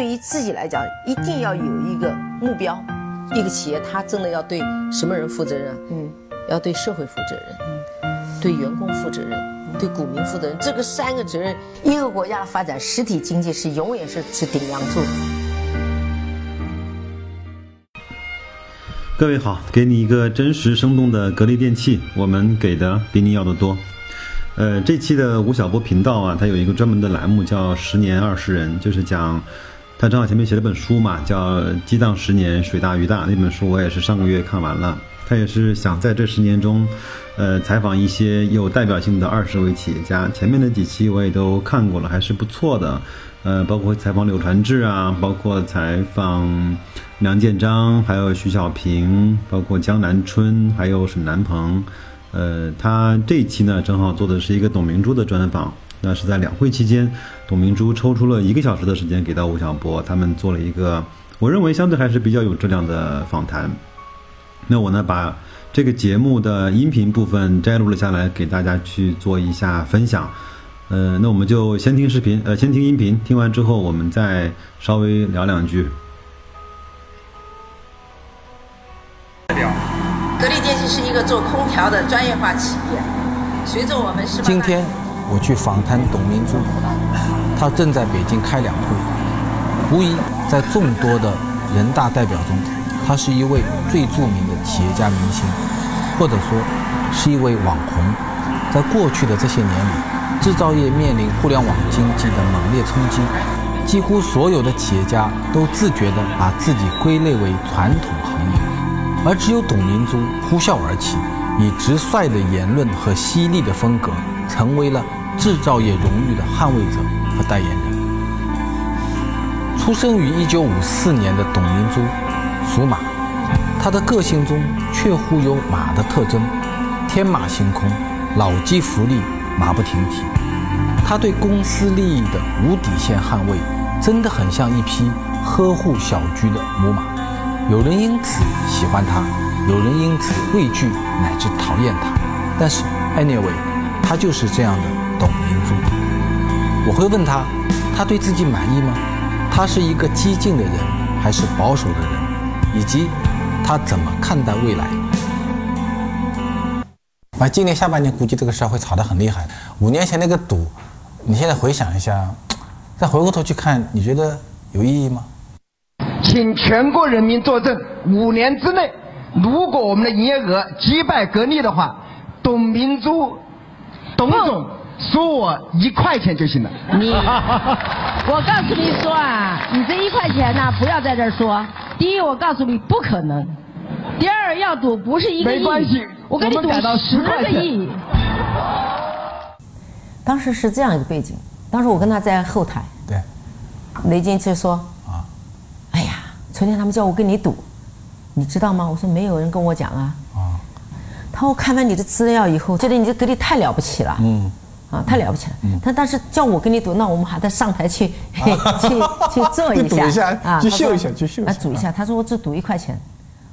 对于自己来讲，一定要有一个目标。一个企业，它真的要对什么人负责任？嗯，要对社会负责任，嗯，对员工负责任，对股民负责任。这个三个责任，一个国家的发展，实体经济是永远是是顶梁柱。各位好，给你一个真实生动的格力电器，我们给的比你要的多。呃，这期的吴晓波频道啊，它有一个专门的栏目叫“十年二十人”，就是讲。他正好前面写了本书嘛，叫《激荡十年，水大鱼大》那本书，我也是上个月看完了。他也是想在这十年中，呃，采访一些有代表性的二十位企业家。前面的几期我也都看过了，还是不错的。呃，包括采访柳传志啊，包括采访梁建章，还有徐小平，包括江南春，还有沈南鹏。呃，他这一期呢，正好做的是一个董明珠的专访。那是在两会期间，董明珠抽出了一个小时的时间给到吴晓波，他们做了一个我认为相对还是比较有质量的访谈。那我呢把这个节目的音频部分摘录了下来，给大家去做一下分享。呃，那我们就先听视频，呃，先听音频，听完之后我们再稍微聊两句。格力电器是一个做空调的专业化企业，随着我们是今天。我去访谈董明珠，她正在北京开两会。无疑，在众多的人大代表中，她是一位最著名的企业家明星，或者说是一位网红。在过去的这些年里，制造业面临互联网经济的猛烈冲击，几乎所有的企业家都自觉地把自己归类为传统行业，而只有董明珠呼啸而起，以直率的言论和犀利的风格，成为了。制造业荣誉的捍卫者和代言人。出生于1954年的董明珠，属马，她的个性中却忽有马的特征，天马行空，老骥伏枥，马不停蹄。她对公司利益的无底线捍卫，真的很像一匹呵护小驹的母马。有人因此喜欢她，有人因此畏惧乃至讨厌她。但是，anyway，她就是这样的。我会问他，他对自己满意吗？他是一个激进的人还是保守的人？以及他怎么看待未来？啊，今年下半年估计这个事儿会吵得很厉害。五年前那个赌，你现在回想一下，再回过头去看，你觉得有意义吗？请全国人民作证，五年之内，如果我们的营业额击败格力的话，董明珠，董总。说我一块钱就行了。你，我告诉你说啊，你这一块钱呢，不要在这儿说。第一，我告诉你不可能；第二，要赌不是一个亿。没关系，我跟你赌十个亿。当时是这样一个背景，当时我跟他在后台。对。雷金就说：“啊，哎呀，昨天他们叫我跟你赌，你知道吗？”我说：“没有人跟我讲啊。”啊。他说：“我看完你的资料以后，觉得你这格力太了不起了。”嗯。啊，太了不起了！他当时叫我跟你赌，那我们还得上台去 去去做一下 啊，去秀一下，去秀一下，赌一下。他说我只赌一块钱，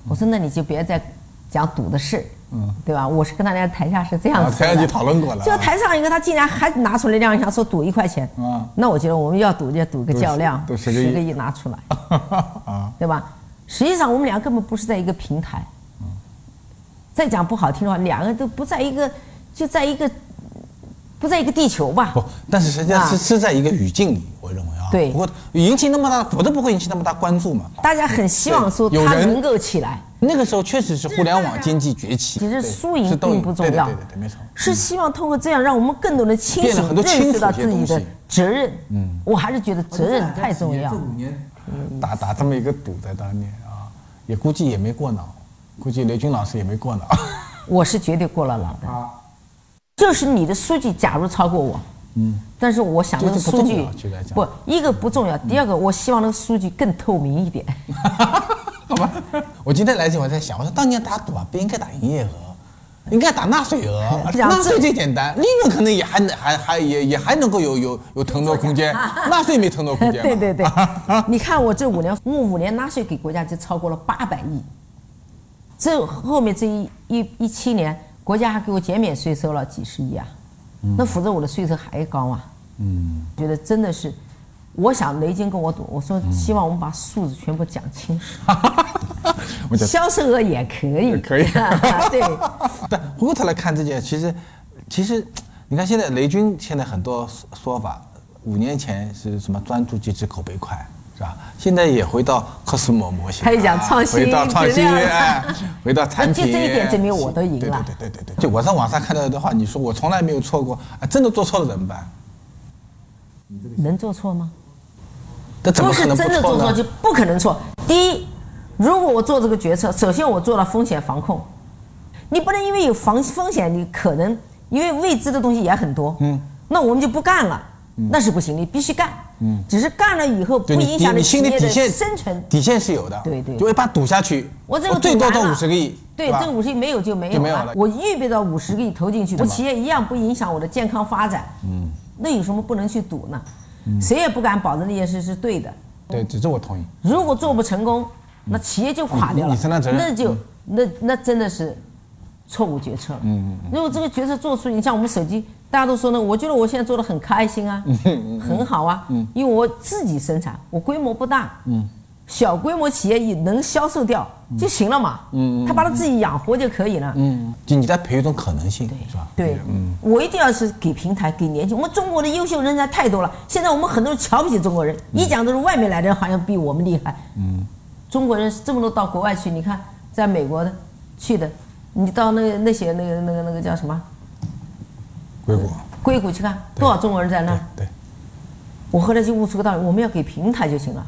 我说那你就别再讲赌的事，嗯，对吧？我是跟大家台下是这样子，台上就讨论过了。就台上一个，他竟然还拿出来亮相，说赌一块钱，啊，那我觉得我们要赌就赌个较量，十个亿拿出来，啊，对吧？实际上我们俩根本不是在一个平台，再讲不好听的话，两个都不在一个，就在一个。不在一个地球吧？不，但是实际上是是在一个语境里，我认为啊。对。不过引起那么大，我都不会引起那么大关注嘛。大家很希望说他能够起来。那个时候确实是互联网经济崛起。其实输赢并不重要。对对对，没错。是希望通过这样，让我们更多的清醒认识到自己的责任。嗯。我还是觉得责任太重要。这五年，打打这么一个赌在当年啊，也估计也没过脑，估计雷军老师也没过脑。我是绝对过了脑的。啊。就是你的数据，假如超过我，嗯，但是我想那个数据不一个不重要，第二个我希望那个数据更透明一点。好吧，我今天来前我在想，我说当年打赌啊，不应该打营业额，应该打纳税额，纳税最简单，利润可能也还能还还也也还能够有有有腾挪空间，纳税没腾挪空间。对对对，你看我这五年，我五年纳税给国家就超过了八百亿，这后面这一一一七年。国家还给我减免税收了几十亿啊，那否则我的税收还高啊。嗯，觉得真的是，我想雷军跟我赌，我说希望我们把数字全部讲清楚，销售额也可以，可以 对。但回过头来看这件，其实，其实，你看现在雷军现在很多说法，五年前是什么专注机制口碑快，是吧？现在也回到 Cosmo 模型，他也讲创新回到创新，哎，回到产品。就这一点证明我都赢了对对对对对对。就我在网上看到的话，你说我从来没有错过，啊，真的做错了怎么办？能做错吗？那怎么都是可能不错呢真的做错就不可能错。第一，如果我做这个决策，首先我做了风险防控，你不能因为有防风险，你可能因为未知的东西也很多，嗯，那我们就不干了，那是不行，你必须干，嗯，只是干了以后不影响你企业的心里底线生存。底线是有的，对对就一把它赌下去。我这个最多到五十个亿，对，这个五十亿没有就没有就没有了我预备到五十个亿投进去，我企业一样不影响我的健康发展。嗯，那有什么不能去赌呢？谁也不敢保证那件事是对的。对，这这我同意。如果做不成功，那企业就垮掉了，你你承担责任那就那那真的是错误决策了。嗯嗯。如果这个决策做出，你像我们手机，大家都说呢，我觉得我现在做的很开心啊，很好啊，因为我自己生产，我规模不大，嗯，小规模企业也能销售掉就行了嘛，嗯他把他自己养活就可以了，嗯，就你在培育一种可能性，是吧？对，我一定要是给平台，给年轻。我们中国的优秀人才太多了，现在我们很多人瞧不起中国人，一讲都是外面来的人好像比我们厉害。嗯，中国人这么多到国外去，你看，在美国的去的，你到那个那些那个那个那个叫什么硅谷，硅谷去看，多少中国人在那儿？对，我后来就悟出个道理，我们要给平台就行了。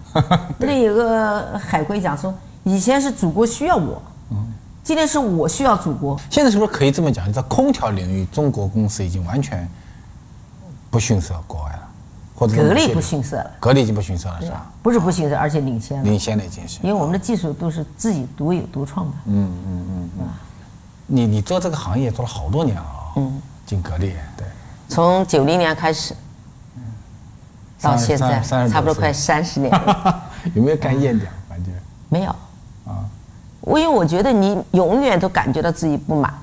那里有个海归讲说，以前是祖国需要我，今天是我需要祖国。现在是不是可以这么讲？你在空调领域，中国公司已经完全不逊色国外了，或者格力不逊色了，格力已经不逊色了，是吧？不是不逊色，而且领先了。领先了已经是。因为我们的技术都是自己独有独创的。嗯嗯嗯嗯。你你做这个行业做了好多年了啊。嗯。进格力，对。从九零年开始，到现在差不多快三十年了。有没有干厌掉？感觉没有。啊。我因为我觉得你永远都感觉到自己不满，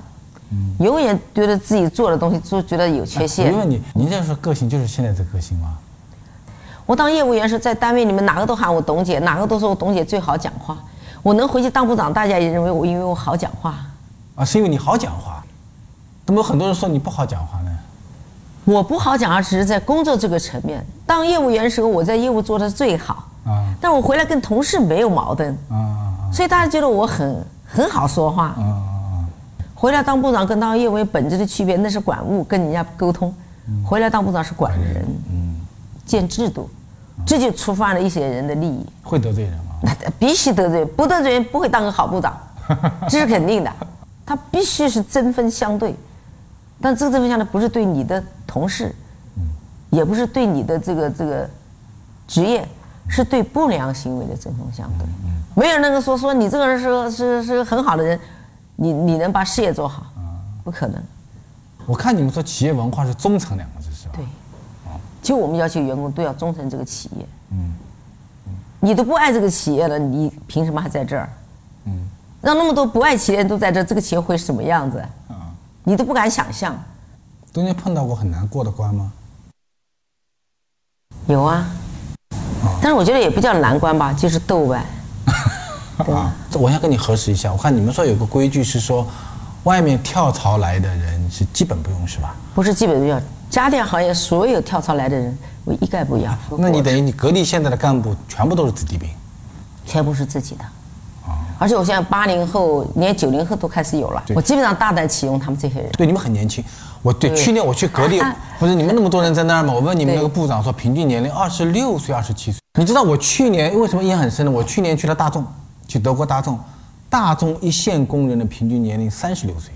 嗯永远觉得自己做的东西都觉得有缺陷。因为你，您这说个性就是现在这个性吗？我当业务员时，在单位里面哪个都喊我董姐，哪个都说我董姐最好讲话。我能回去当部长，大家也认为我因为我好讲话。啊，是因为你好讲话。怎么很多人说你不好讲话呢？我不好讲话，只是在工作这个层面。当业务员的时候，我在业务做的最好。啊。但我回来跟同事没有矛盾。啊。所以大家觉得我很很好说话。啊啊回来当部长跟当业务员本质的区别，那是管物，跟人家沟通。回来当部长是管人。嗯。建制度，这就触犯了一些人的利益。会得罪人吗？那必须得罪，不得罪人不会当个好部长，这是肯定的。他必须是针锋相对，但这个针锋相对不是对你的同事，也不是对你的这个这个职业，是对不良行为的针锋相对。没有人能够说说你这个人是是是很好的人，你你能把事业做好，不可能。我看你们说企业文化是忠诚两个字是吧？对。就我们要求员工都要忠诚这个企业。嗯。你都不爱这个企业了，你凭什么还在这儿？嗯。让那么多不爱企业都在这，这个企业会是什么样子？啊。你都不敢想象。中间碰到过很难过的关吗？有啊。但是我觉得也不叫难关吧，就是斗呗。啊。我想跟你核实一下，我看你们说有个规矩是说，外面跳槽来的人是基本不用是吧？不是基本不用。家电行业所有跳槽来的人，我一概不要。那你等于你格力现在的干部全部都是子弟兵，全部是自己的。而且我现在八零后，连九零后都开始有了。我基本上大胆启用他们这些人。对，你们很年轻。我对去年我去格力，不是你们那么多人在那儿吗？我问你们那个部长说，平均年龄二十六岁、二十七岁。你知道我去年为什么印象很深呢？我去年去了大众，去德国大众，大众一线工人的平均年龄三十六岁。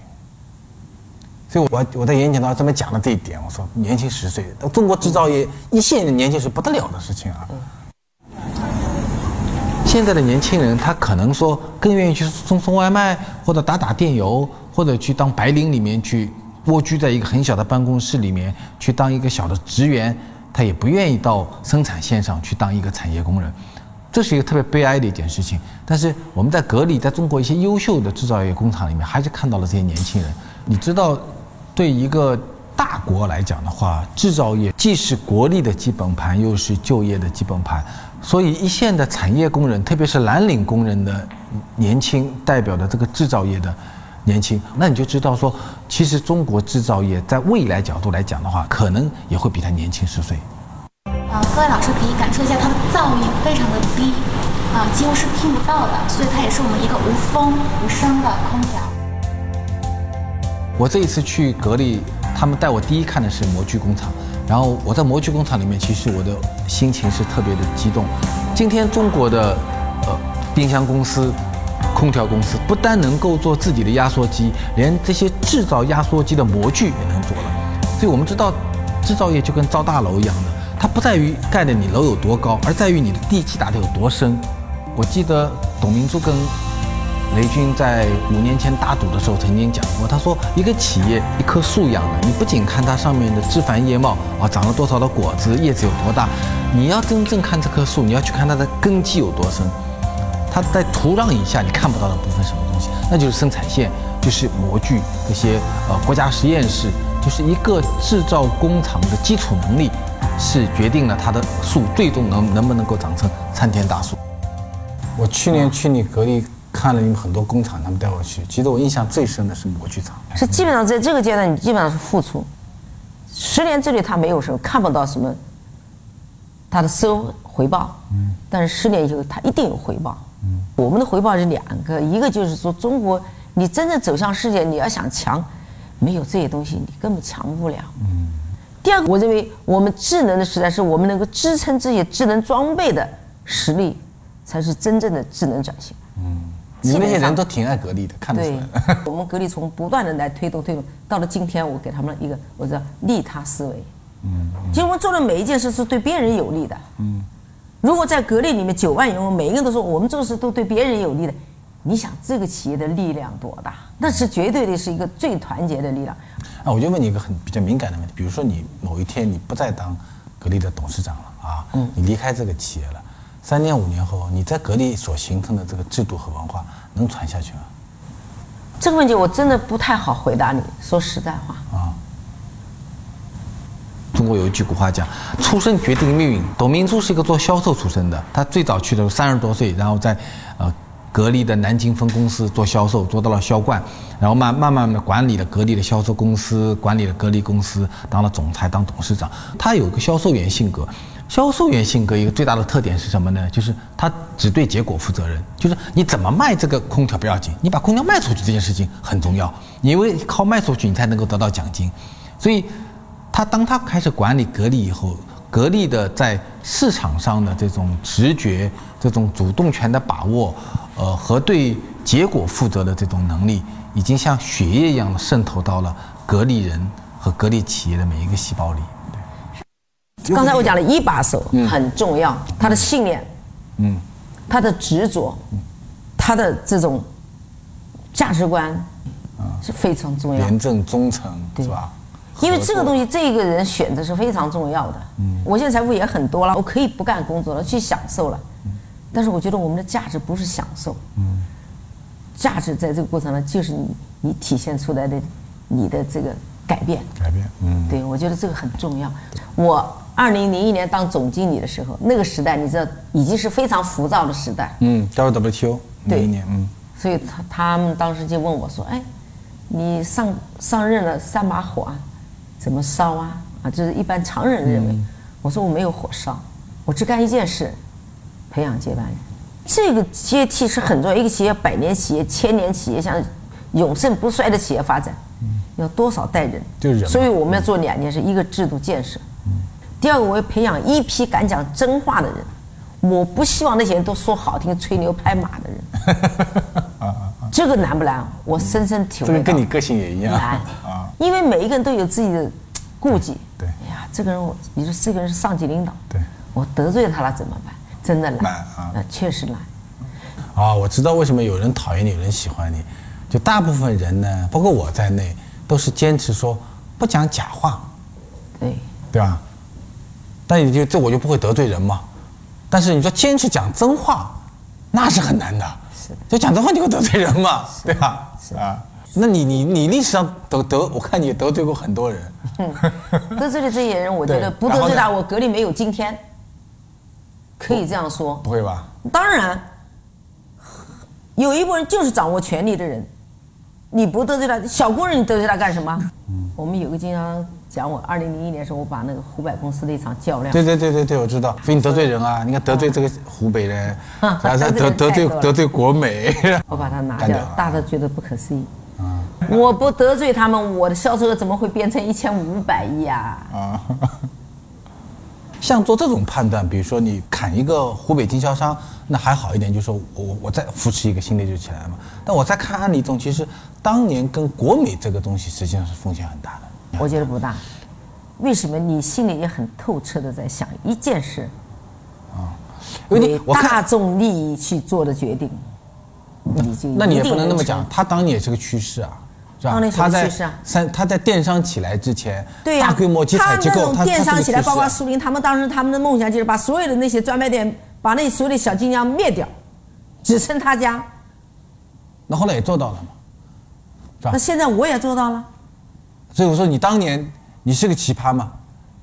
所以，我我在演讲当中专门讲了这一点。我说，年轻十岁，中国制造业一线的年轻是不得了的事情啊。现在的年轻人，他可能说更愿意去送送外卖，或者打打电邮，或者去当白领里面去蜗居在一个很小的办公室里面去当一个小的职员，他也不愿意到生产线上去当一个产业工人。这是一个特别悲哀的一件事情。但是我们在格力，在中国一些优秀的制造业工厂里面，还是看到了这些年轻人。你知道？对一个大国来讲的话，制造业既是国力的基本盘，又是就业的基本盘。所以一线的产业工人，特别是蓝领工人的年轻，代表的这个制造业的年轻，那你就知道说，其实中国制造业在未来角度来讲的话，可能也会比他年轻十岁。啊，各位老师可以感受一下，它的噪音非常的低，啊，几乎是听不到的，所以它也是我们一个无风无声的空调。我这一次去格力，他们带我第一看的是模具工厂。然后我在模具工厂里面，其实我的心情是特别的激动。今天中国的呃冰箱公司、空调公司不但能够做自己的压缩机，连这些制造压缩机的模具也能做了。所以我们知道，制造业就跟造大楼一样的，它不在于盖的你楼有多高，而在于你的地基打得有多深。我记得董明珠跟。雷军在五年前打赌的时候曾经讲过，他说一个企业一棵树一样的，你不仅看它上面的枝繁叶茂啊，长了多少的果子，叶子有多大，你要真正看这棵树，你要去看它的根基有多深，它在土壤以下你看不到的部分什么东西，那就是生产线，就是模具这些呃国家实验室，就是一个制造工厂的基础能力，是决定了它的树最终能能不能够长成参天大树。我去年去你格力。看了你们很多工厂，他们带我去。其实我印象最深的是模具厂，是基本上在这个阶段，你基本上是付出。十年之内他没有什么看不到什么，他的收回报。嗯。但是十年以后他一定有回报。嗯。我们的回报是两个，一个就是说中国，你真正走向世界，你要想强，没有这些东西你根本强不了。嗯。第二个，我认为我们智能的时代是我们能够支撑这些智能装备的实力，才是真正的智能转型。嗯。你们那些人都挺爱格力的，看得出来。我们格力从不断的来推动推动，到了今天，我给他们一个，我叫利他思维。嗯。其实我们做的每一件事是对别人有利的。嗯。如果在格力里面九万员工，每一个人都说我们做事都对别人有利的，你想这个企业的力量多大？那是绝对的是一个最团结的力量。啊，我就问你一个很比较敏感的问题，比如说你某一天你不再当格力的董事长了啊，嗯，你离开这个企业了。三年五年后，你在格力所形成的这个制度和文化能传下去吗？这个问题我真的不太好回答你。说实在话啊，中国有一句古话讲：“出生决定命运。”董明珠是一个做销售出身的，她最早去的时候三十多岁，然后在呃。格力的南京分公司做销售，做到了销冠，然后慢慢慢的管理了格力的销售公司，管理了格力公司，当了总裁，当董事长。他有个销售员性格，销售员性格一个最大的特点是什么呢？就是他只对结果负责任，就是你怎么卖这个空调不要紧，你把空调卖出去这件事情很重要，因为靠卖出去你才能够得到奖金。所以，他当他开始管理格力以后，格力的在市场上的这种直觉、这种主动权的把握。呃，和对结果负责的这种能力，已经像血液一样渗透到了格力人和格力企业的每一个细胞里。对，刚才我讲了一把手很重要，他的信念，嗯，他的执着，他的这种价值观，是非常重要。廉政忠诚，是吧？因为这个东西，这个人选择是非常重要的。嗯，我现在财富也很多了，我可以不干工作了，去享受了。但是我觉得我们的价值不是享受，嗯，价值在这个过程呢，就是你你体现出来的你的这个改变，改变，嗯，对我觉得这个很重要。我二零零一年当总经理的时候，那个时代你知道已经是非常浮躁的时代，嗯，WTO 那一年，嗯，所以他他们当时就问我说：“哎，你上上任了，三把火啊，怎么烧啊？啊，就是一般常人认为。”我说：“我没有火烧，我只干一件事。”培养接班人，这个阶梯是很重要。一个企业百年企业、千年企业，像永盛不衰的企业发展，要多少代人？就是人。所以我们要做两件事：一个制度建设，第二个我要培养一批敢讲真话的人。我不希望那些人都说好听、吹牛拍马的人。这个难不难？我深深体会到。这个跟你个性也一样。难啊，因为每一个人都有自己的顾忌。对。哎呀，这个人我，你说这个人是上级领导，对，我得罪了他了怎么办？真的难啊，那确实难。啊，我知道为什么有人讨厌你，有人喜欢你。就大部分人呢，包括我在内，都是坚持说不讲假话。对。对吧？但你就这我就不会得罪人嘛。但是你说坚持讲真话，那是很难的。是。就讲真话就会得罪人嘛？对吧？是啊。那你你你历史上得得，我看你得罪过很多人。得罪的这些人，我觉得不得罪他，我格力没有今天。可以这样说，不会吧？当然，有一部分人就是掌握权力的人，你不得罪他，小工人你得罪他干什么？嗯我们有个经常讲我，二零零一年的时候，我把那个湖北公司的一场较量，对对对对对，我知道。所以你得罪人啊，你看得罪这个湖北人，啊然后得罪得得罪得罪国美，我把它拿掉，掉大家觉得不可思议。啊我不得罪他们，我的销售额怎么会变成一千五百亿啊？啊。像做这种判断，比如说你砍一个湖北经销商，那还好一点，就是说我我再扶持一个新的就起来了嘛。但我在看案例中，其实当年跟国美这个东西实际上是风险很大的。我觉得不大。为什么？你心里也很透彻的在想一件事，因为大众利益去做的决定，你就那你也不能那么讲，他当年也是个趋势啊，是吧当年？是个他在趋势啊三他在电商起来之前，对呀、大规模集采机构，他电商起来，包括苏宁，他们当时他们的梦想就是把所有的那些专卖店，把那所有的小经销灭掉，只剩他家。那后来也做到了嘛，是吧那？现在我也做到了，所以我说你当年你是个奇葩嘛，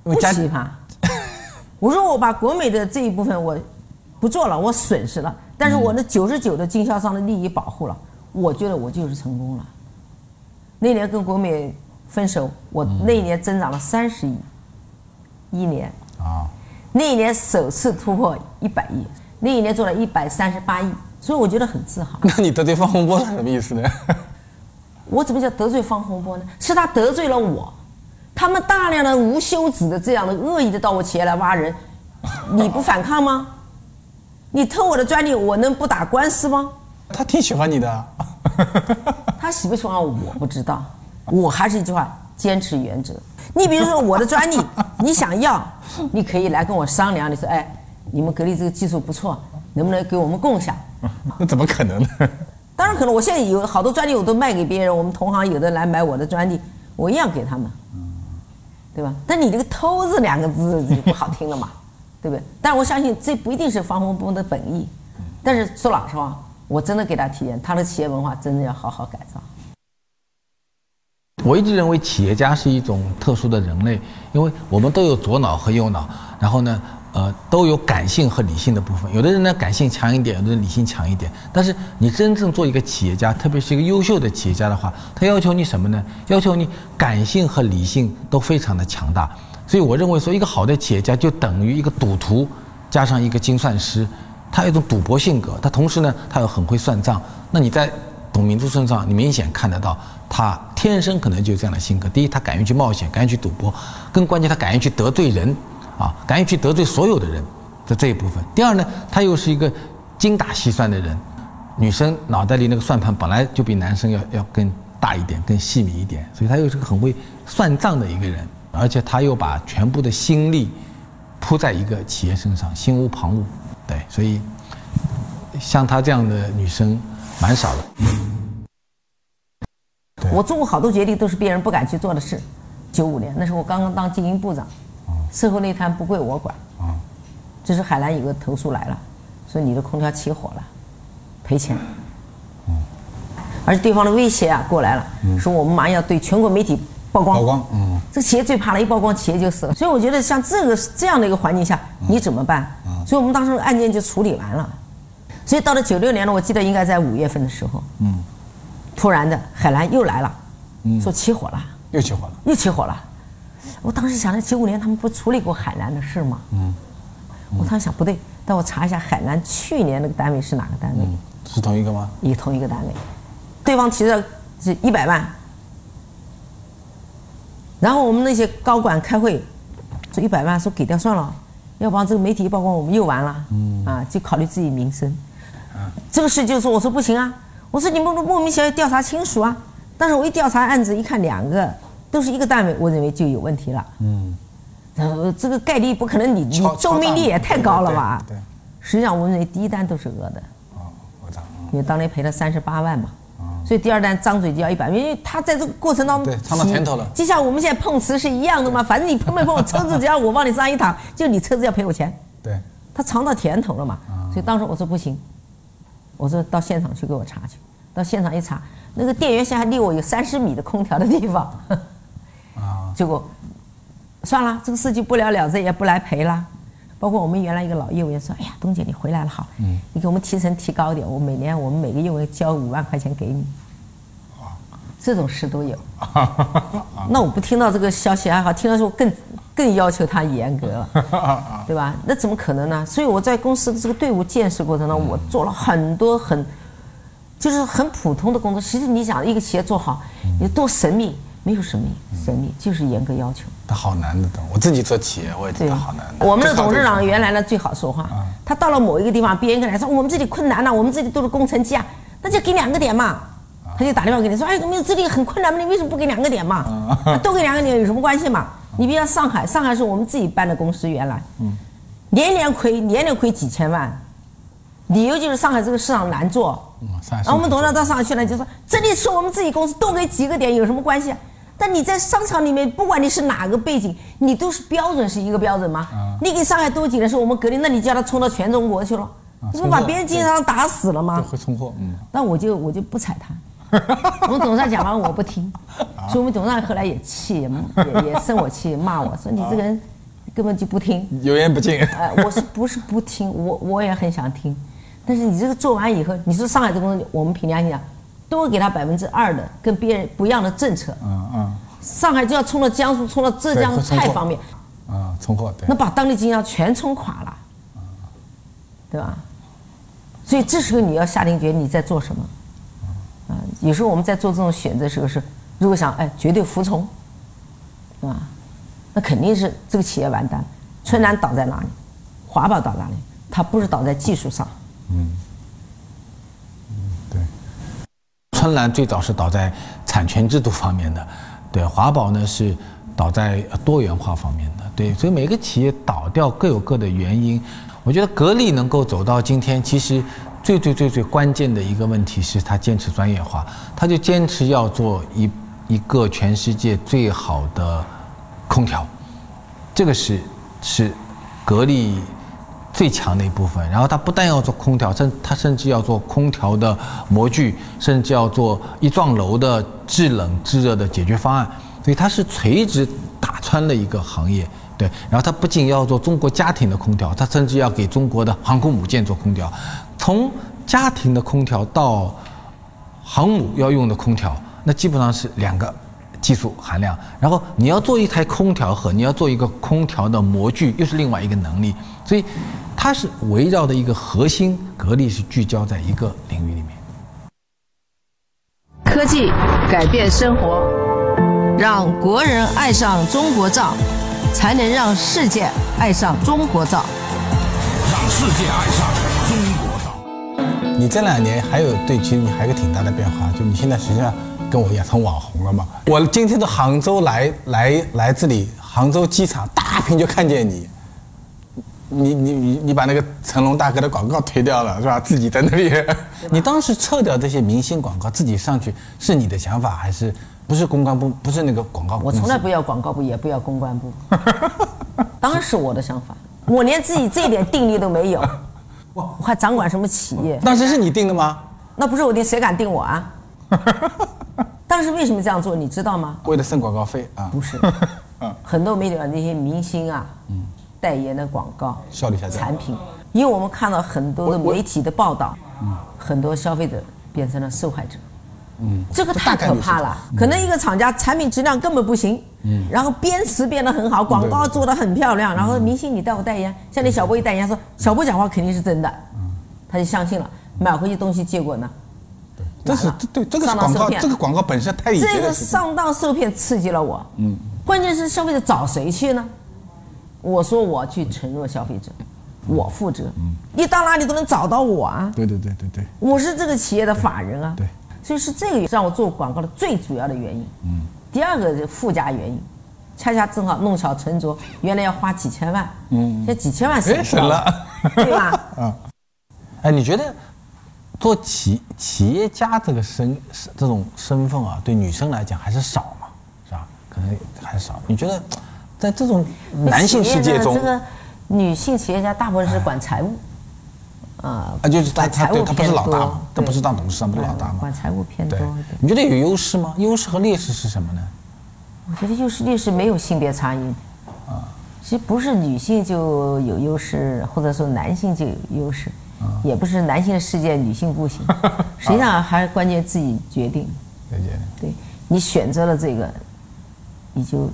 不奇葩。我说我把国美的这一部分我不做了，我损失了，但是我那九十九的经销商的利益保护了，我觉得我就是成功了。那年跟国美分手，我那一年增长了三十亿，一年。啊，那一年首次突破一百亿，那一年做了一百三十八亿，所以我觉得很自豪。那你得罪方洪波是什么意思呢？我怎么叫得罪方洪波呢？是他得罪了我，他们大量的无休止的这样的恶意的到我企业来挖人，你不反抗吗？你偷我的专利，我能不打官司吗？他挺喜欢你的啊，他喜不喜欢我不知道，我还是一句话，坚持原则。你比如说我的专利，你想要，你可以来跟我商量。你说，哎，你们格力这个技术不错，能不能给我们共享？那 怎么可能呢？当然可能，我现在有好多专利我都卖给别人，我们同行有的来买我的专利，我一样给他们，对吧？但你这个“偷”字两个字就不好听了嘛，对不对？但我相信这不一定是方洪波的本意，但是说老实话，我真的给他体验，他的企业文化真的要好好改造。我一直认为企业家是一种特殊的人类，因为我们都有左脑和右脑，然后呢，呃，都有感性和理性的部分。有的人呢感性强一点，有的人理性强一点。但是你真正做一个企业家，特别是一个优秀的企业家的话，他要求你什么呢？要求你感性和理性都非常的强大。所以我认为说，一个好的企业家就等于一个赌徒加上一个精算师，他有一种赌博性格，他同时呢，他又很会算账。那你在董明珠身上，你明显看得到，他天生可能就有这样的性格。第一，他敢于去冒险，敢于去赌博；更关键，他敢于去得罪人，啊，敢于去得罪所有的人的这一部分。第二呢，他又是一个精打细算的人。女生脑袋里那个算盘本来就比男生要要更大一点、更细密一点，所以他又是个很会算账的一个人，而且他又把全部的心力扑在一个企业身上，心无旁骛。对，所以像她这样的女生蛮少的。我做过好多决定，都是别人不敢去做的事。九五年那时候我刚刚当经营部长，社会内摊不归我管。啊这是海南有个投诉来了，说你的空调起火了，赔钱。而且对方的威胁啊过来了，说我们马上要对全国媒体曝光。曝光嗯，这企业最怕了，一曝光企业就死了。所以我觉得像这个这样的一个环境下，你怎么办？所以我们当时案件就处理完了。所以到了九六年了，我记得应该在五月份的时候，嗯，突然的海南又来了，说起火了，又起火了。又起火了。我当时想着九五年他们不处理过海南的事吗？嗯，我当时想不对，但我查一下海南去年那个单位是哪个单位？是同一个吗？也同一个单位，对方提的是一百万，然后我们那些高管开会，说一百万说给掉算了，要不然这个媒体一曝光我们又完了，啊，就考虑自己民生。这个事就说我说不行啊，我说你们莫名其妙调查亲属啊，但是我一调查案子一看两个都是一个单位，我认为就有问题了。嗯，呃，这个概率不可能你，你超周命率也太高了吧？对对对实际上我认为第一单都是讹的。我操！因为当年赔了三十八万嘛，所以第二单张嘴就要一百万，因为他在这个过程当中对尝到甜头了就像我们现在碰瓷是一样的嘛，反正你碰没碰，车子只要我往你身上一躺，就你车子要赔我钱，对，他尝到甜头了嘛，所以当时我说不行，我说到现场去给我查去，到现场一查，那个电源线还离我有三十米的空调的地方。啊，结果算了，这个事情不了了之，也不来赔了。包括我们原来一个老业务员说：“哎呀，东姐你回来了好，嗯，你给我们提成提高一点，我每年我们每个业务员交五万块钱给你。”这种事都有。那我不听到这个消息还好，听到说更更要求他严格了，对吧？那怎么可能呢？所以我在公司的这个队伍建设过程中，我做了很多很就是很普通的工作。其实你想一个企业做好，你多神秘？没有神秘，神秘就是严格要求。他好难的，我自己做企业我也觉得好难。我们的董事长原来呢最好说话，他到了某一个地方，别人跟他说我们这里困难了，我们这里都是工程机啊，那就给两个点嘛。他就打电话给你说，哎，我们这里很困难嘛，你为什么不给两个点嘛？多给两个点有什么关系嘛？你比如上海，上海是我们自己办的公司，原来，年年亏，年年亏几千万，理由就是上海这个市场难做。然后我们董事长到上海去了，就说这里是我们自己公司，多给几个点有什么关系？但你在商场里面，不管你是哪个背景，你都是标准是一个标准吗？你给上海多几人说我们格力，那你叫他冲到全中国去了，你不把别人经销商打死了吗？会冲货，嗯。那我就我就不睬他，我们董事长讲完我不听，所以我们董事长后来也气，也也生我气，骂我说你这个人根本就不听，油盐不进。哎，我是不是不听？我我也很想听，但是你这个做完以后，你说上海这公司，我们凭良心讲。多给他百分之二的跟别人不一样的政策，嗯嗯，上海就要冲到江苏，冲到浙江，太方便，啊，冲货，对，那把当地经销商全冲垮了，对吧？所以这时候你要下定决心，你在做什么？啊，有时候我们在做这种选择时候是，如果想哎绝对服从，啊，那肯定是这个企业完蛋。春兰倒在哪里？华宝倒哪里？它不是倒在技术上，嗯。春兰最早是倒在产权制度方面的，对华宝呢是倒在多元化方面的，对，所以每个企业倒掉各有各的原因。我觉得格力能够走到今天，其实最最最最关键的一个问题是它坚持专业化，它就坚持要做一一个全世界最好的空调，这个是是格力。最强的一部分，然后它不但要做空调，甚它甚至要做空调的模具，甚至要做一幢楼的制冷制热的解决方案，所以它是垂直打穿了一个行业。对，然后它不仅要做中国家庭的空调，它甚至要给中国的航空母舰做空调。从家庭的空调到航母要用的空调，那基本上是两个技术含量。然后你要做一台空调和你要做一个空调的模具，又是另外一个能力。所以。它是围绕的一个核心，格力是聚焦在一个领域里面。科技改变生活，让国人爱上中国造，才能让世界爱上中国造。让世界爱上中国造。你这两年还有对，其实你还有个挺大的变化，就你现在实际上跟我一样成网红了嘛。我今天到杭州来来来这里，杭州机场大屏就看见你。你你你你把那个成龙大哥的广告推掉了是吧？自己在那里，你当时撤掉这些明星广告，自己上去是你的想法还是不是公关部？不是那个广告部？我从来不要广告部，也不要公关部。当然是我的想法，我连自己这一点定力都没有，我还掌管什么企业？当时是你定的吗？那不是我定，谁敢定我啊？当时为什么这样做？你知道吗？为了省广告费啊？不是，很多媒体那些明星啊，嗯。代言的广告效率下降，产品，因为我们看到很多的媒体的报道，嗯，很多消费者变成了受害者，嗯，这个太可怕了。可能一个厂家产品质量根本不行，嗯，然后编词编得很好，广告做得很漂亮，然后明星你带我代言，像那小波一代言说小波讲话肯定是真的，嗯，他就相信了，买回去东西结果呢，对，这是对这个广告，这个广告本身太这个上当受骗刺激了我，嗯，关键是消费者找谁去呢？我说我去承诺消费者，我负责。你到哪里都能找到我啊！对对对对对，我是这个企业的法人啊。对，所以是这个让我做广告的最主要的原因。嗯。第二个是附加原因，恰恰正好弄巧成拙。原来要花几千万，嗯，这几千万省了，对吧？嗯。哎，你觉得做企企业家这个身这种身份啊，对女生来讲还是少嘛？是吧？可能还是少。你觉得？在这种男性世界中，这个女性企业家大部分是管财务，啊，啊啊，就是他管财务他对他不是老大嘛，他不是当董事长，不是老大嘛。管财务偏多。对对，你觉得有优势吗？优势和劣势是什么呢？我觉得优势劣势没有性别差异。啊，其实不是女性就有优势，或者说男性就有优势，也不是男性的世界女性不行。实际上还是关键自己决定。对你选择了这个，你就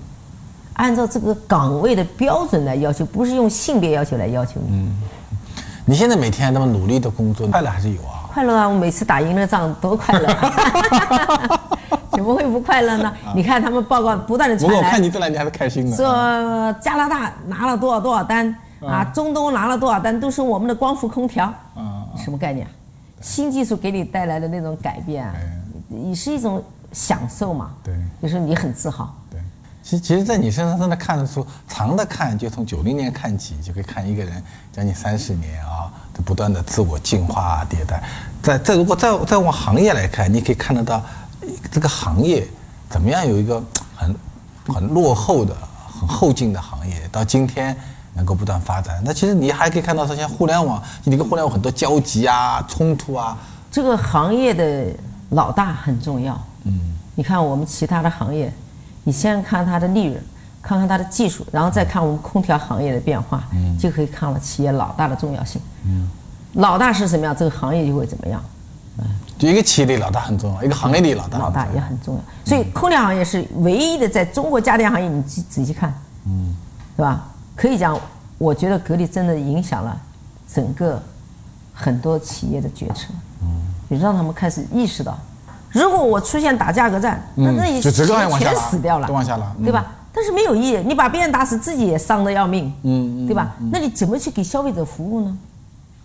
按照这个岗位的标准来要求，不是用性别要求来要求你。你现在每天那么努力的工作，快乐还是有啊？快乐啊！我每次打赢了仗多快乐、啊，怎么会不快乐呢？你看他们报告不断的传来不过我看，你这两年还是开心的。说加拿大拿了多少多少单啊，中东拿了多少单，都是我们的光伏空调，啊，什么概念啊？新技术给你带来的那种改变啊，也是一种享受嘛。对有时候你很自豪。对。其实，其实，在你身上真的看得出，长的看，就从九零年看起，就可以看一个人将近三十年啊，的不断的自我进化啊迭代。再再如果再再往行业来看，你可以看得到这个行业怎么样有一个很很落后的、很后进的行业，到今天能够不断发展。那其实你还可以看到，说像互联网，你跟互联网很多交集啊、冲突啊。这个行业的老大很重要。嗯，你看我们其他的行业，你先看它的利润，看看它的技术，然后再看我们空调行业的变化，就可以看了企业老大的重要性。嗯，老大是什么样，这个行业就会怎么样。就一个企业里老大很重要，一个行业里老大老大也很重要。所以空调行业是唯一的，在中国家电行业，你仔仔细看，嗯，对吧？可以讲，我觉得格力真的影响了整个很多企业的决策，嗯，也让他们开始意识到，如果我出现打价格战，那嗯那一就全死掉了，都往下拉嗯对吧？但是没有意义，你把别人打死，自己也伤得要命，对吧？那你怎么去给消费者服务呢？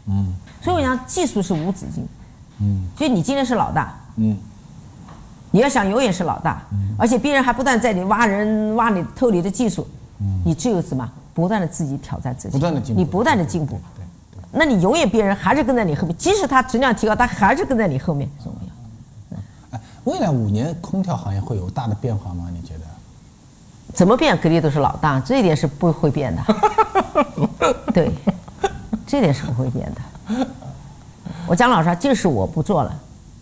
嗯。所以我讲，技术是无止境，嗯。所以你今天是老大，嗯。你要想永远是老大，而且别人还不断在你挖人、挖你、偷你的技术，你只有什么？不断的自己挑战自己，不断的进步。你不断的进步，那你永远别人还是跟在你后面，即使他质量提高，他还是跟在你后面。未来五年空调行业会有大的变化吗？你觉得？怎么变，格力都是老大，这一点是不会变的。对，这点是不会变的。我讲老实话，就是我不做了，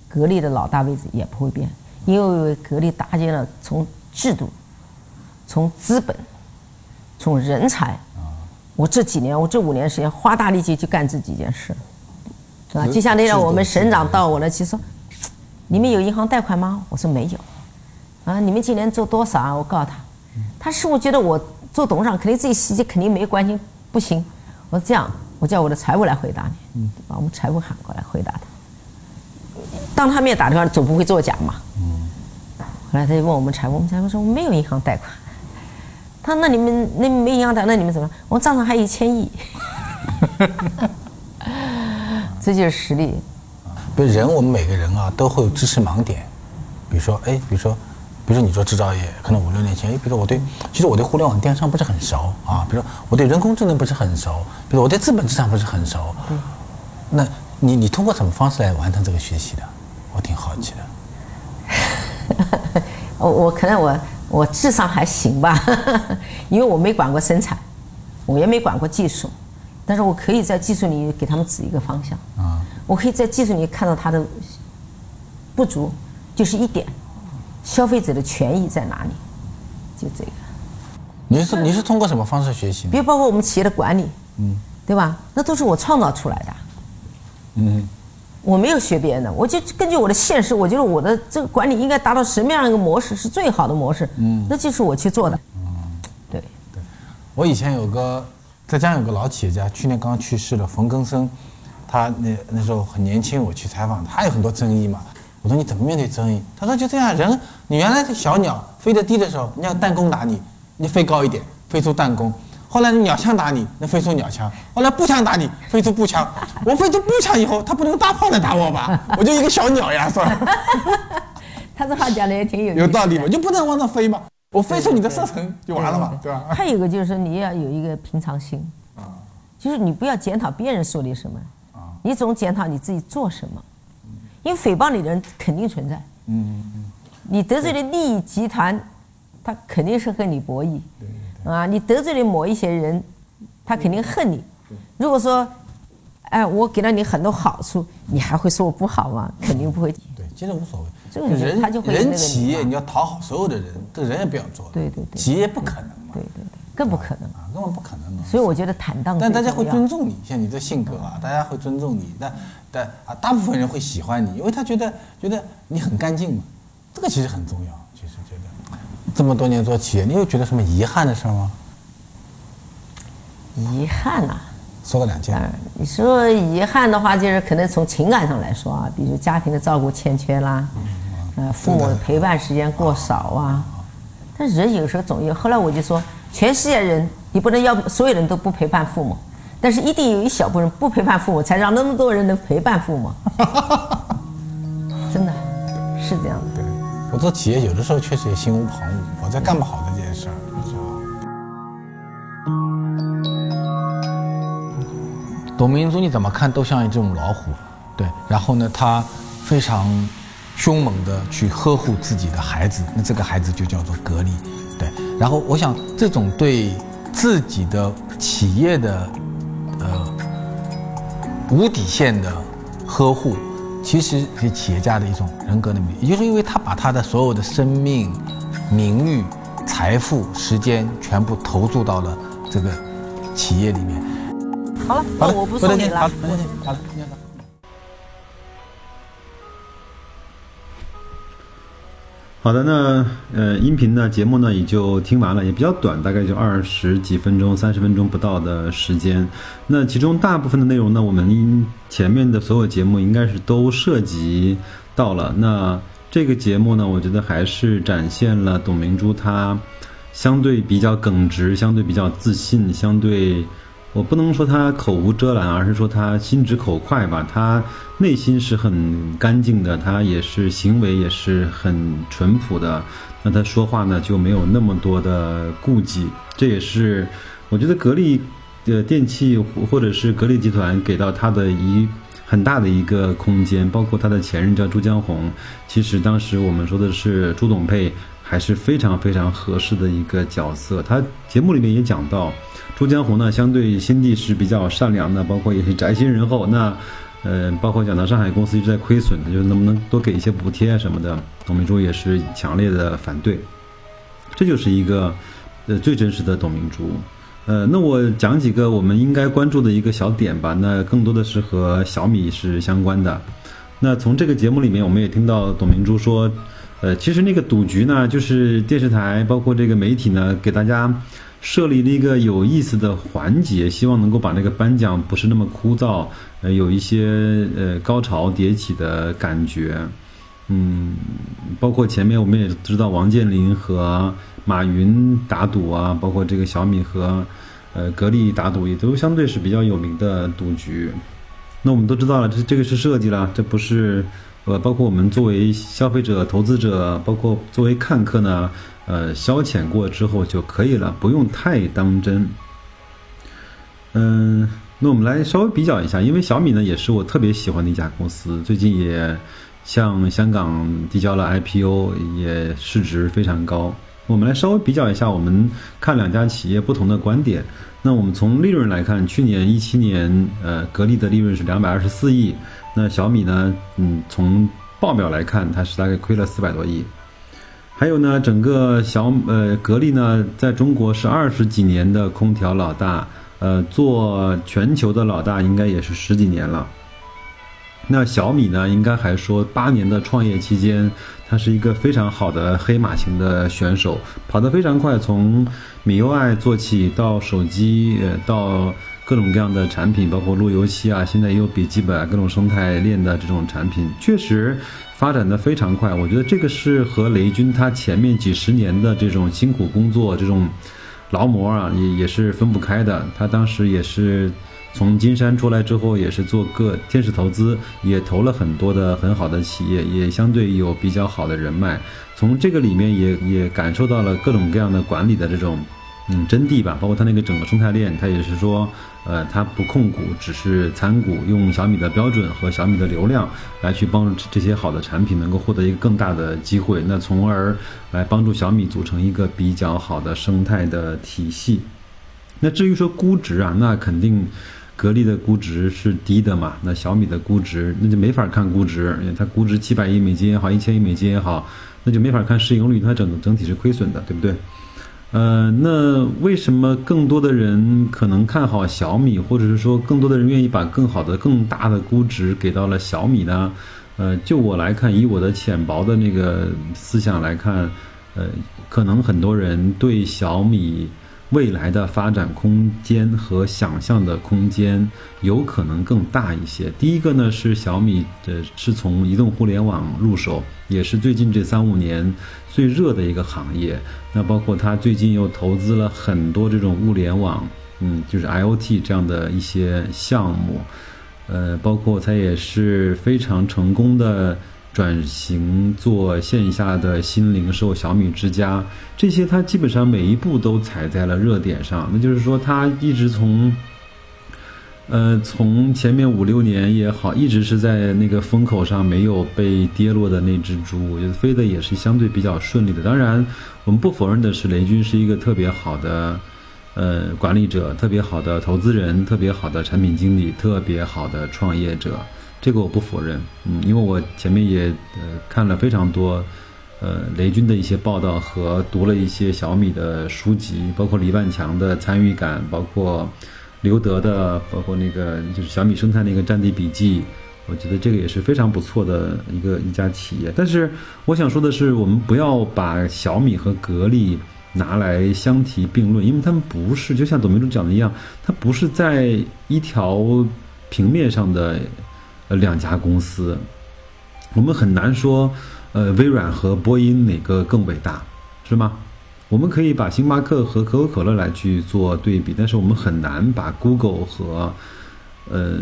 格力的老大位置也不会变，因为格力搭建了从制度、从资本、从人才，我这几年，我这五年时间花大力气去干这几件事，是吧？就像那天我们省长到我那去说，你们有银行贷款吗？我说没有。啊，你们今年做多少啊？我告诉他，他是我觉得我做董事长肯定自己细节肯定没关心，不行。我说这样，我叫我的财务来回答你，把我们财务喊过来回答他。当他面打电话，总不会作假嘛。后来他就问我们财务，我们财务说我没有银行贷款。他那你们那没银行贷，那你们怎么？我们账上还有一千亿。这就是实力。比如人，我们每个人啊都会有知识盲点，比如说，哎，比如说，比如说你做制造业，可能五六年前，哎，比如说我对，其实我对互联网电商不是很熟啊，比如说我对人工智能不是很熟，比如我对资本市场不是很熟，嗯那你你通过什么方式来完成这个学习的？我挺好奇的。我我可能我我智商还行吧，因为我没管过生产，我也没管过技术，但是我可以在技术里给他们指一个方向啊，我可以在技术里看到它的不足，就是一点，消费者的权益在哪里，就这个。你是你是通过什么方式学习呢？比如包括我们企业的管理，嗯，对吧？那都是我创造出来的，嗯，我没有学别人的，我就根据我的现实，我觉得我的这个管理应该达到什么样一个模式是最好的模式，嗯，那就是我去做的，嗯对。我以前有个浙江有个老企业家，去年刚刚去世了，冯根生，他那那时候很年轻，我去采访他，有很多争议嘛。我说你怎么面对争议？他说就这样，人你原来是小鸟飞得低的时候，你要弹弓打你，你飞高一点，飞出弹弓。后来鸟枪打你，能飞出鸟枪；后来步枪打你，飞出步枪。我飞出步枪以后，他不能用大炮来打我吧？我就一个小鸟呀，是吧？他这话讲的也挺有有道理吧？就不能往那飞嘛？我飞出你的射程就完了嘛，对吧？还有一个就是说，你要有一个平常心啊，就是你不要检讨别人说你什么，你总检讨你自己做什么，因为诽谤你的人肯定存在，嗯你得罪的利益集团，他肯定是和你博弈，啊，你得罪了某一些人，他肯定恨你。如果说，哎，我给了你很多好处，你还会说我不好吗？肯定不会。对，其实无所谓。这个人他就会人企业你要讨好所有的人，这人也不要做。对对对企业不可能嘛，对对对，更不可能。啊，根本不可能的。所以我觉得坦荡但大家会尊重你，像你这性格啊，大家会尊重你。但但啊，大部分人会喜欢你，因为他觉得觉得你很干净嘛，这个其实很重要。其实觉得这么多年做企业，你有觉得什么遗憾的事吗？遗憾啊。说了两件你说遗憾的话，就是可能从情感上来说啊，比如家庭的照顾欠缺啦，呃，父母的陪伴时间过少啊。但人有时候总有，后来我就说，全世界人你不能要所有人都不陪伴父母，但是一定有一小部分人不陪伴父母，才让那么多人能陪伴父母。真的是这样的。对，我做企业有的时候确实也心无旁骛，我在干不好的这件事儿，董明珠你怎么看都像一只老虎，对，然后呢，他非常凶猛的去呵护自己的孩子，那这个孩子就叫做格力，然后我想这种对自己的企业的呃无底线的呵护，其实是企业家的一种人格的美，也就是因为他把他的所有的生命、名誉、财富、时间全部投注到了这个企业里面。好了，好了，我不送你了好，。回头见，好了，再见了。好的，那呃，音频呢，节目呢也就听完了，也比较短，大概就二十几分钟、三十分钟不到的时间。那其中大部分的内容呢，我们前面的所有节目应该是都涉及到了。那这个节目呢，我觉得还是展现了董明珠她相对比较耿直，相对比较自信，相对。我不能说他口无遮拦，而是说他心直口快吧。他内心是很干净的，他也是行为也是很淳朴的。那他说话呢就没有那么多的顾忌，这也是我觉得格力的电器或者是格力集团给到他的一很大的一个空间。包括他的前任叫朱江红，其实当时我们说的是朱董配，还是非常非常合适的一个角色。他节目里面也讲到。朱江红呢，相对心地是比较善良的，包括也是宅心仁厚。那，呃，包括讲到上海公司一直在亏损，就能不能多给一些补贴什么的，董明珠也是强烈的反对。这就是一个，呃，最真实的董明珠。呃，那我讲几个我们应该关注的一个小点吧。那更多的是和小米是相关的。那从这个节目里面，我们也听到董明珠说，呃，其实那个赌局呢，就是电视台包括这个媒体呢，给大家。设立了一个有意思的环节，希望能够把这个颁奖不是那么枯燥，呃，有一些呃高潮迭起的感觉。嗯，包括前面我们也知道王健林和马云打赌啊，包括这个小米和呃格力打赌，也都相对是比较有名的赌局。那我们都知道了，这这个是设计了，这不是呃，包括我们作为消费者、投资者，包括作为看客呢。呃，消遣过之后就可以了，不用太当真。嗯，那我们来稍微比较一下，因为小米呢也是我特别喜欢的一家公司，最近也向香港递交了 IPO，也市值非常高。我们来稍微比较一下，我们看两家企业不同的观点。那我们从利润来看，去年一七年，呃，格力的利润是两百二十四亿，那小米呢，嗯，从报表来看，它是大概亏了四百多亿。还有呢，整个小呃格力呢，在中国是二十几年的空调老大，呃，做全球的老大应该也是十几年了。那小米呢，应该还说八年的创业期间，它是一个非常好的黑马型的选手，跑得非常快，从米 UI 做起到手机，呃，到各种各样的产品，包括路由器啊，现在也有笔记本啊，各种生态链的这种产品，确实。发展的非常快，我觉得这个是和雷军他前面几十年的这种辛苦工作、这种劳模啊，也也是分不开的。他当时也是从金山出来之后，也是做个天使投资，也投了很多的很好的企业，也相对有比较好的人脉。从这个里面也也感受到了各种各样的管理的这种嗯真谛吧，包括它那个整个生态链，它也是说。呃，它不控股，只是参股，用小米的标准和小米的流量来去帮助这些好的产品能够获得一个更大的机会，那从而来帮助小米组成一个比较好的生态的体系。那至于说估值啊，那肯定格力的估值是低的嘛，那小米的估值那就没法看估值，因为它估值七百亿美金也好，一千亿美金也好，那就没法看市盈率，它整整体是亏损的，对不对？呃，那为什么更多的人可能看好小米，或者是说更多的人愿意把更好的、更大的估值给到了小米呢？呃，就我来看，以我的浅薄的那个思想来看，呃，可能很多人对小米未来的发展空间和想象的空间有可能更大一些。第一个呢，是小米的是从移动互联网入手，也是最近这三五年最热的一个行业。那包括它最近又投资了很多这种物联网，嗯，就是 IOT 这样的一些项目。呃，包括它也是非常成功的转型做线下的新零售，小米之家这些，它基本上每一步都踩在了热点上。那就是说，它一直从，呃，从前面五六年也好，一直是在那个风口上没有被跌落的那只猪，我觉得飞的也是相对比较顺利的。当然，我们不否认的是，雷军是一个特别好的。呃，管理者特别好的投资人，特别好的产品经理，特别好的创业者，这个我不否认。嗯，因为我前面也呃看了非常多，呃雷军的一些报道和读了一些小米的书籍，包括李万强的参与感，包括刘德的，包括那个就是小米生态那个战地笔记，我觉得这个也是非常不错的一个一家企业。但是我想说的是，我们不要把小米和格力。拿来相提并论，因为他们不是就像董明珠讲的一样，它不是在一条平面上的呃两家公司，我们很难说呃微软和波音哪个更伟大，是吗？我们可以把星巴克和可口可乐来去做对比，但是我们很难把 Google 和呃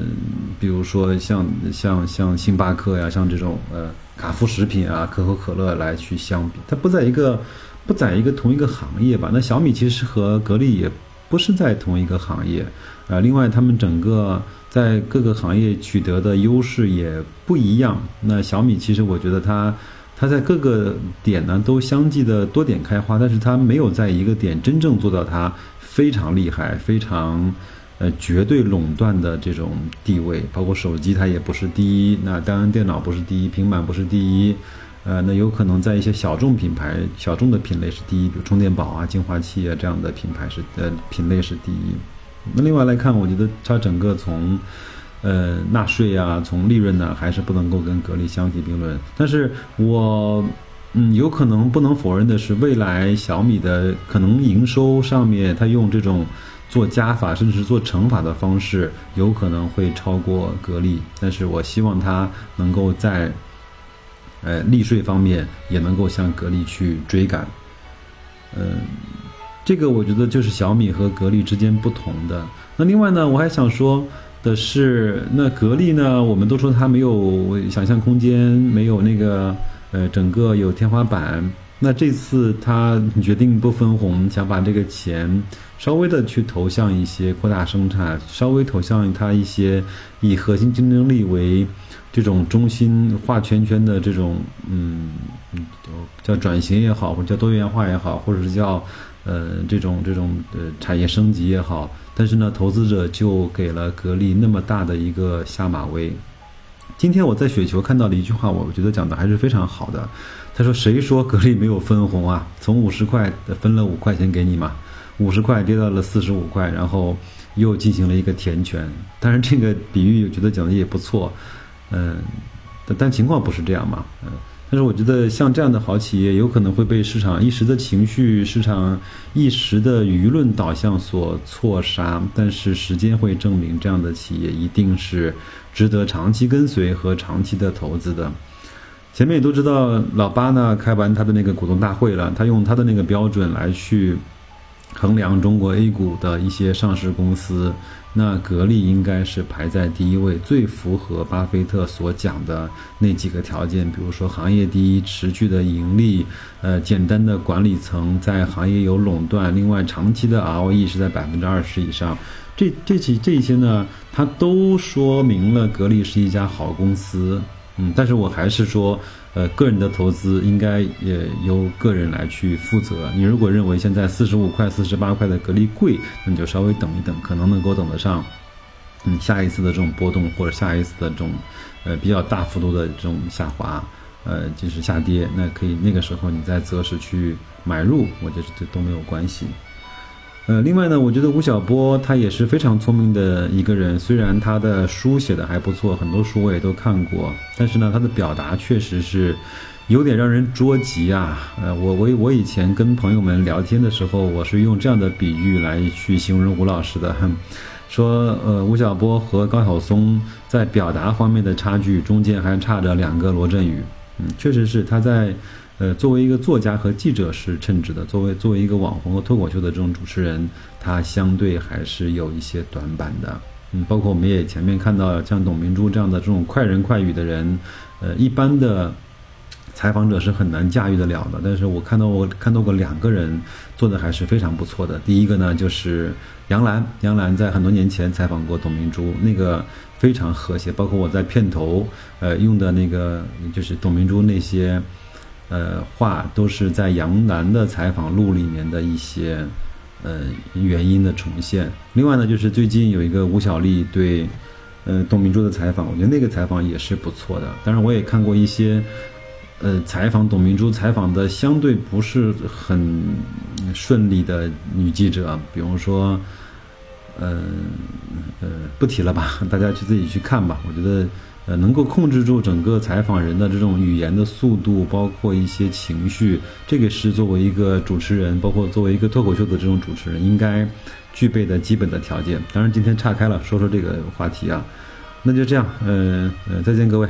比如说像像像星巴克呀，像这种呃卡夫食品啊、可口可乐来去相比，它不在一个。不在一个同一个行业吧？那小米其实和格力也不是在同一个行业，啊，另外他们整个在各个行业取得的优势也不一样。那小米其实我觉得它，它在各个点呢都相继的多点开花，但是它没有在一个点真正做到它非常厉害、非常呃绝对垄断的这种地位。包括手机它也不是第一，那当然电脑不是第一，平板不是第一。呃，那有可能在一些小众品牌、小众的品类是第一，比如充电宝啊、净化器啊这样的品牌是呃品类是第一。那另外来看，我觉得它整个从呃纳税啊、从利润呢，还是不能够跟格力相提并论。但是我嗯，有可能不能否认的是，未来小米的可能营收上面，它用这种做加法甚至是做乘法的方式，有可能会超过格力。但是我希望它能够在。呃，利税方面也能够向格力去追赶，嗯，这个我觉得就是小米和格力之间不同的。那另外呢，我还想说的是，那格力呢，我们都说它没有想象空间，没有那个呃，整个有天花板。那这次他决定不分红，想把这个钱稍微的去投向一些扩大生产，稍微投向它一些以核心竞争力为。这种中心画圈圈的这种，嗯，叫转型也好，或者叫多元化也好，或者是叫，呃，这种这种呃产业升级也好，但是呢，投资者就给了格力那么大的一个下马威。今天我在雪球看到了一句话，我觉得讲的还是非常好的。他说：“谁说格力没有分红啊？从五十块分了五块钱给你嘛，五十块跌到了四十五块，然后又进行了一个填权。当然，这个比喻我觉得讲的也不错。”嗯，但但情况不是这样嘛？嗯，但是我觉得像这样的好企业，有可能会被市场一时的情绪、市场一时的舆论导向所错杀。但是时间会证明，这样的企业一定是值得长期跟随和长期的投资的。前面也都知道，老八呢开完他的那个股东大会了，他用他的那个标准来去衡量中国 A 股的一些上市公司。那格力应该是排在第一位，最符合巴菲特所讲的那几个条件，比如说行业第一、持续的盈利，呃，简单的管理层在行业有垄断，另外长期的 ROE 是在百分之二十以上，这这几这些呢，它都说明了格力是一家好公司。嗯，但是我还是说。呃，个人的投资应该也由个人来去负责。你如果认为现在四十五块、四十八块的格力贵，那你就稍微等一等，可能能够等得上嗯下一次的这种波动或者下一次的这种呃比较大幅度的这种下滑，呃就是下跌，那可以那个时候你再择时去买入，我觉得这都没有关系。呃，另外呢，我觉得吴晓波他也是非常聪明的一个人。虽然他的书写的还不错，很多书我也都看过，但是呢，他的表达确实是有点让人捉急啊。呃，我我我以前跟朋友们聊天的时候，我是用这样的比喻来去形容吴老师的，说呃，吴晓波和高晓松在表达方面的差距，中间还差着两个罗振宇。嗯，确实是他在。呃，作为一个作家和记者是称职的，作为作为一个网红和脱口秀的这种主持人，他相对还是有一些短板的。嗯，包括我们也前面看到像董明珠这样的这种快人快语的人，呃，一般的采访者是很难驾驭得了的。但是我看到我看到过两个人做的还是非常不错的。第一个呢，就是杨澜，杨澜在很多年前采访过董明珠，那个非常和谐。包括我在片头呃用的那个就是董明珠那些。呃，话都是在杨澜的采访录里面的一些呃原因的重现。另外呢，就是最近有一个吴小莉对呃董明珠的采访，我觉得那个采访也是不错的。当然，我也看过一些呃采访董明珠采访的相对不是很顺利的女记者，比如说呃呃不提了吧，大家去自己去看吧。我觉得。呃，能够控制住整个采访人的这种语言的速度，包括一些情绪，这个是作为一个主持人，包括作为一个脱口秀的这种主持人应该具备的基本的条件。当然，今天岔开了说说这个话题啊，那就这样，呃呃，再见各位。